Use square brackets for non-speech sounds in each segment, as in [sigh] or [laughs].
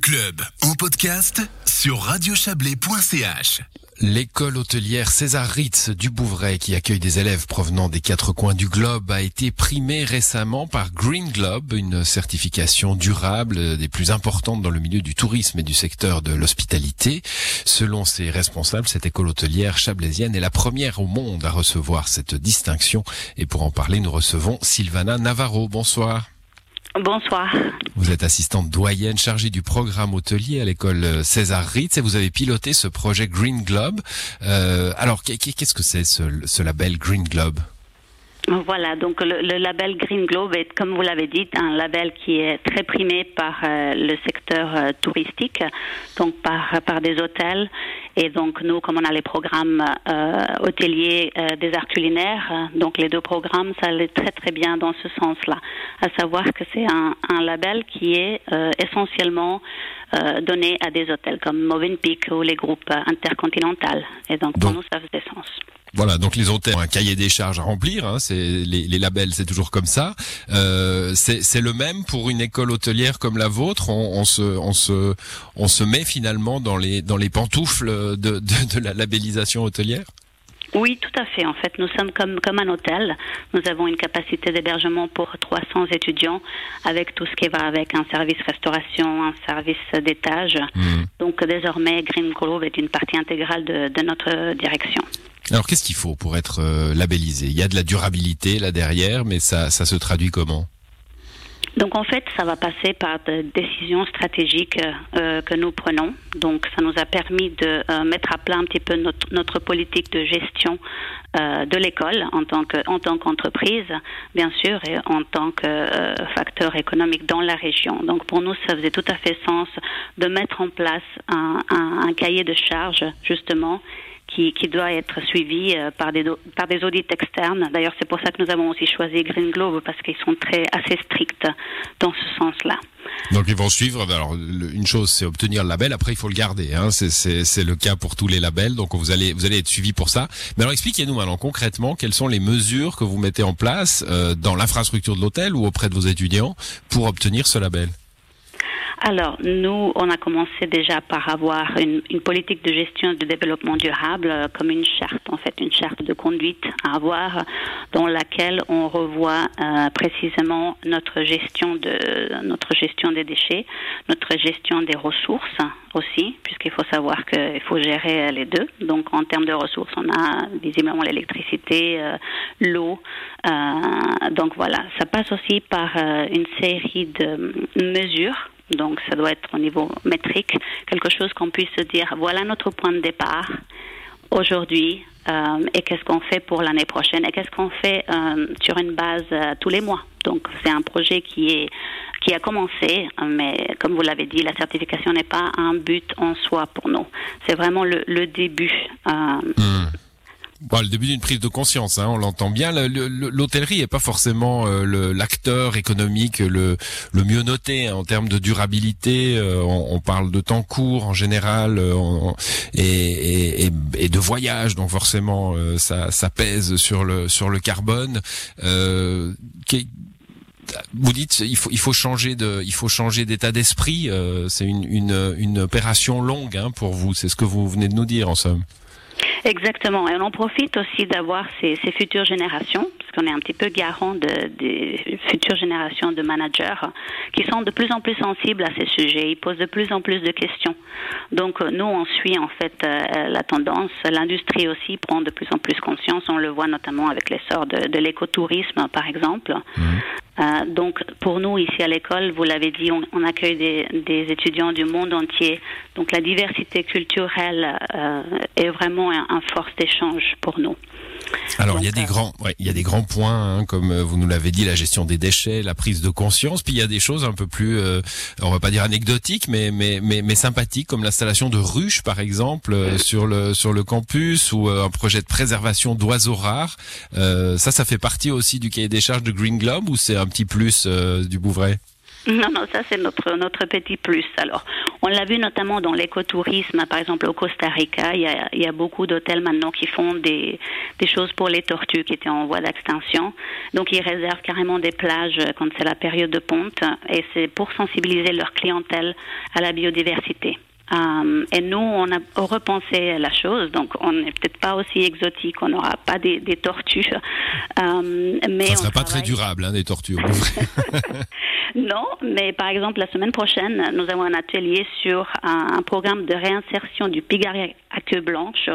Club en podcast sur radiochablais.ch. L'école hôtelière César Ritz du Bouvray, qui accueille des élèves provenant des quatre coins du globe, a été primée récemment par Green Globe, une certification durable des plus importantes dans le milieu du tourisme et du secteur de l'hospitalité. Selon ses responsables, cette école hôtelière chablaisienne est la première au monde à recevoir cette distinction. Et pour en parler, nous recevons Sylvana Navarro. Bonsoir. Bonsoir. Vous êtes assistante doyenne chargée du programme hôtelier à l'école César Ritz et vous avez piloté ce projet Green Globe. Euh, alors, qu'est-ce que c'est ce, label Green Globe? Voilà, donc le, label Green Globe est, comme vous l'avez dit, un label qui est très primé par euh, le secteur euh, touristique, donc par, par des hôtels et donc nous, comme on a les programmes euh, hôteliers euh, des arts culinaires, euh, donc les deux programmes, ça allait très très bien dans ce sens-là. À savoir que c'est un, un, label qui est essentiellement donné à des hôtels comme Movenpick ou les groupes intercontinentaux. Et donc pour nous, ça faisait sens. Voilà, donc les hôtels ont un cahier des charges à remplir. Hein, c'est les, les, labels, c'est toujours comme ça. Euh, c'est le même pour une école hôtelière comme la vôtre. On, on, se, on se, on se met finalement dans les dans les pantoufles de, de, de la labellisation hôtelière? Oui, tout à fait. En fait, nous sommes comme, comme un hôtel. Nous avons une capacité d'hébergement pour 300 étudiants avec tout ce qui va avec un service restauration, un service d'étage. Hmm. Donc désormais, Green Grove est une partie intégrale de, de notre direction. Alors qu'est-ce qu'il faut pour être euh, labellisé? Il y a de la durabilité là derrière, mais ça, se traduit comment? Donc en fait, ça va passer par des décisions stratégiques euh, que nous prenons. Donc ça nous a permis de euh, mettre à plat un petit peu notre, politique de gestion de l'école en tant que qu'entreprise, bien sûr, et en tant que facteur économique dans la région. Donc pour nous, ça faisait tout à fait sens de mettre en place un, un, un cahier de charges justement qui, qui doit être suivi euh, par des, par des audits externes. D'ailleurs, c'est pour ça que nous avons aussi choisi Green Globe parce qu'ils sont très assez stricts dans ce sens-là. Donc ils vont suivre. Alors une chose, c'est obtenir le label. Après, il faut le garder. Hein. C'est le cas pour tous les labels. Donc vous allez vous allez être suivi pour ça. Mais alors expliquez-nous maintenant concrètement quelles sont les mesures que vous mettez en place euh, dans l'infrastructure de l'hôtel ou auprès de vos étudiants pour obtenir ce label? Alors, nous, on a commencé déjà par avoir une, une politique de gestion de développement durable euh, comme une charte, en fait, une charte de conduite à avoir dans laquelle on revoit euh, précisément notre gestion de notre gestion des déchets, notre gestion des ressources aussi, puisqu'il faut savoir qu'il faut gérer les deux. Donc, en termes de ressources, on a visiblement l'électricité, euh, l'eau. donc voilà, ça passe aussi par une série de mesures donc ça doit être au niveau métrique, quelque chose qu'on puisse se dire, voilà notre point de départ aujourd'hui euh, et qu'est-ce qu'on fait pour l'année prochaine et qu'est-ce qu'on fait euh, sur une base euh, tous les mois. Donc c'est un projet qui est qui a commencé, mais comme vous l'avez dit, la certification n'est pas un but en soi pour nous. C'est vraiment le, le début. Hmm. Bon, le début d'une prise de conscience, hein, on l'entend bien. L'hôtellerie est pas forcément euh, l'acteur économique le, le mieux noté hein, en termes de durabilité. Euh, on, parle de temps court en général euh, et, et, et, de voyage, donc forcément ça, ça, pèse sur le sur le carbone. vous dites il faut il faut changer de il faut d'état d'esprit. c'est une, une, une opération longue hein, pour vous. C'est ce que vous venez de nous dire en somme. Exactement. Et on en profite aussi d'avoir ces, futures générations, parce qu'on est un petit peu garant de, des futures générations de managers qui sont de plus en plus sensibles à ces sujets. Ils posent de plus en plus de questions. Donc nous, on suit en fait euh, la tendance. L'industrie aussi prend de plus en plus conscience. On le voit notamment avec l'essor de, de l'écotourisme, par exemple. Mmh. Euh, donc pour nous ici à l'école, vous l'avez dit, on, on accueille des, des, étudiants du monde entier. Donc la diversité culturelle euh, est vraiment un, un force d'échange pour nous. Alors il y a des euh, grands, ouais, il y a des grands points hein, comme vous nous l'avez dit, la gestion des déchets, la prise de conscience. Puis il y a des choses un peu plus, euh, on va pas dire anecdotiques, mais mais mais, mais sympathiques comme l'installation de ruches par exemple euh, sur le sur le campus ou un projet de préservation d'oiseaux rares. ça, ça fait partie aussi du cahier des charges de Green Globe ou c'est un petit plus du Bouvray non, non, ça c'est notre notre petit plus. Alors, On l'a vu notamment dans l'écotourisme, par exemple au Costa Rica, il y a, il y a beaucoup d'hôtels maintenant qui font des, des choses pour les tortues qui étaient en voie d'extinction. Donc ils réservent carrément des plages quand c'est la période de ponte et c'est pour sensibiliser leur clientèle à la biodiversité. Euh, et nous, on a repensé la chose, donc on n'est peut-être pas aussi exotique, on n'aura pas des, des tortues. Euh, mais ça serait pas très durable, hein, des tortues. [laughs] non, mais par exemple, la semaine prochaine, nous avons un atelier sur un, un programme de réinsertion du pigari à queue blanche,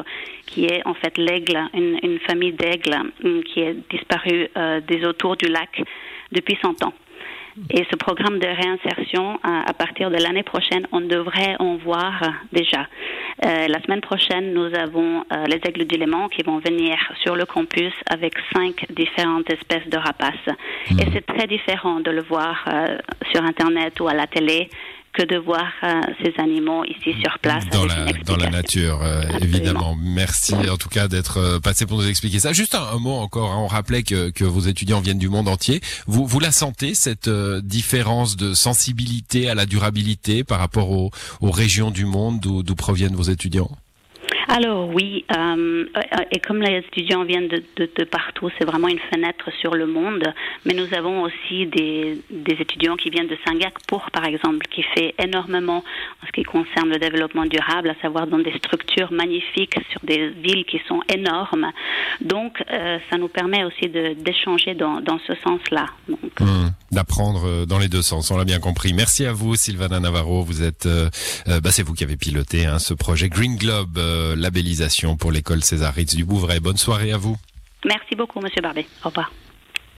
qui est en fait l'aigle, une, une, famille d'aigles hum, qui est disparue euh, des autours du lac depuis 100 ans. Et ce programme de réinsertion, à partir de l'année prochaine, on devrait en voir déjà. Euh, la semaine prochaine, nous avons euh, les aigles du Léman qui vont venir sur le campus avec cinq différentes espèces de rapaces. Mmh. Et c'est très différent de le voir euh, sur Internet ou à la télé que de voir euh, ces animaux ici sur place. Dans, la, dans la nature, euh, évidemment. Merci en tout cas d'être euh, passé pour nous expliquer ça. Juste un, un mot encore, hein. on rappelait que, que, vos étudiants viennent du monde entier. Vous, vous la sentez, cette différence de sensibilité à la durabilité par rapport aux, aux régions du monde d'où proviennent vos étudiants? Alors oui, euh, et comme les étudiants viennent de, partout, c'est vraiment une fenêtre sur le monde. Mais nous avons aussi des, étudiants qui viennent de Singapour, par exemple, qui fait énormément en ce qui concerne le développement durable, à savoir dans des structures magnifiques sur des villes qui sont énormes. Donc, euh, ça nous permet aussi d'échanger dans, ce sens-là. Mmh, D'apprendre euh, dans les deux sens, on l'a bien compris. Merci à vous, Sylvana Navarro. Vous êtes, euh, euh bah, c'est vous qui avez piloté hein, ce projet Green Globe labellisation pour l'école César Ritz du Bouvray. Bonne soirée à vous. Merci beaucoup, Monsieur Barbet. Au revoir.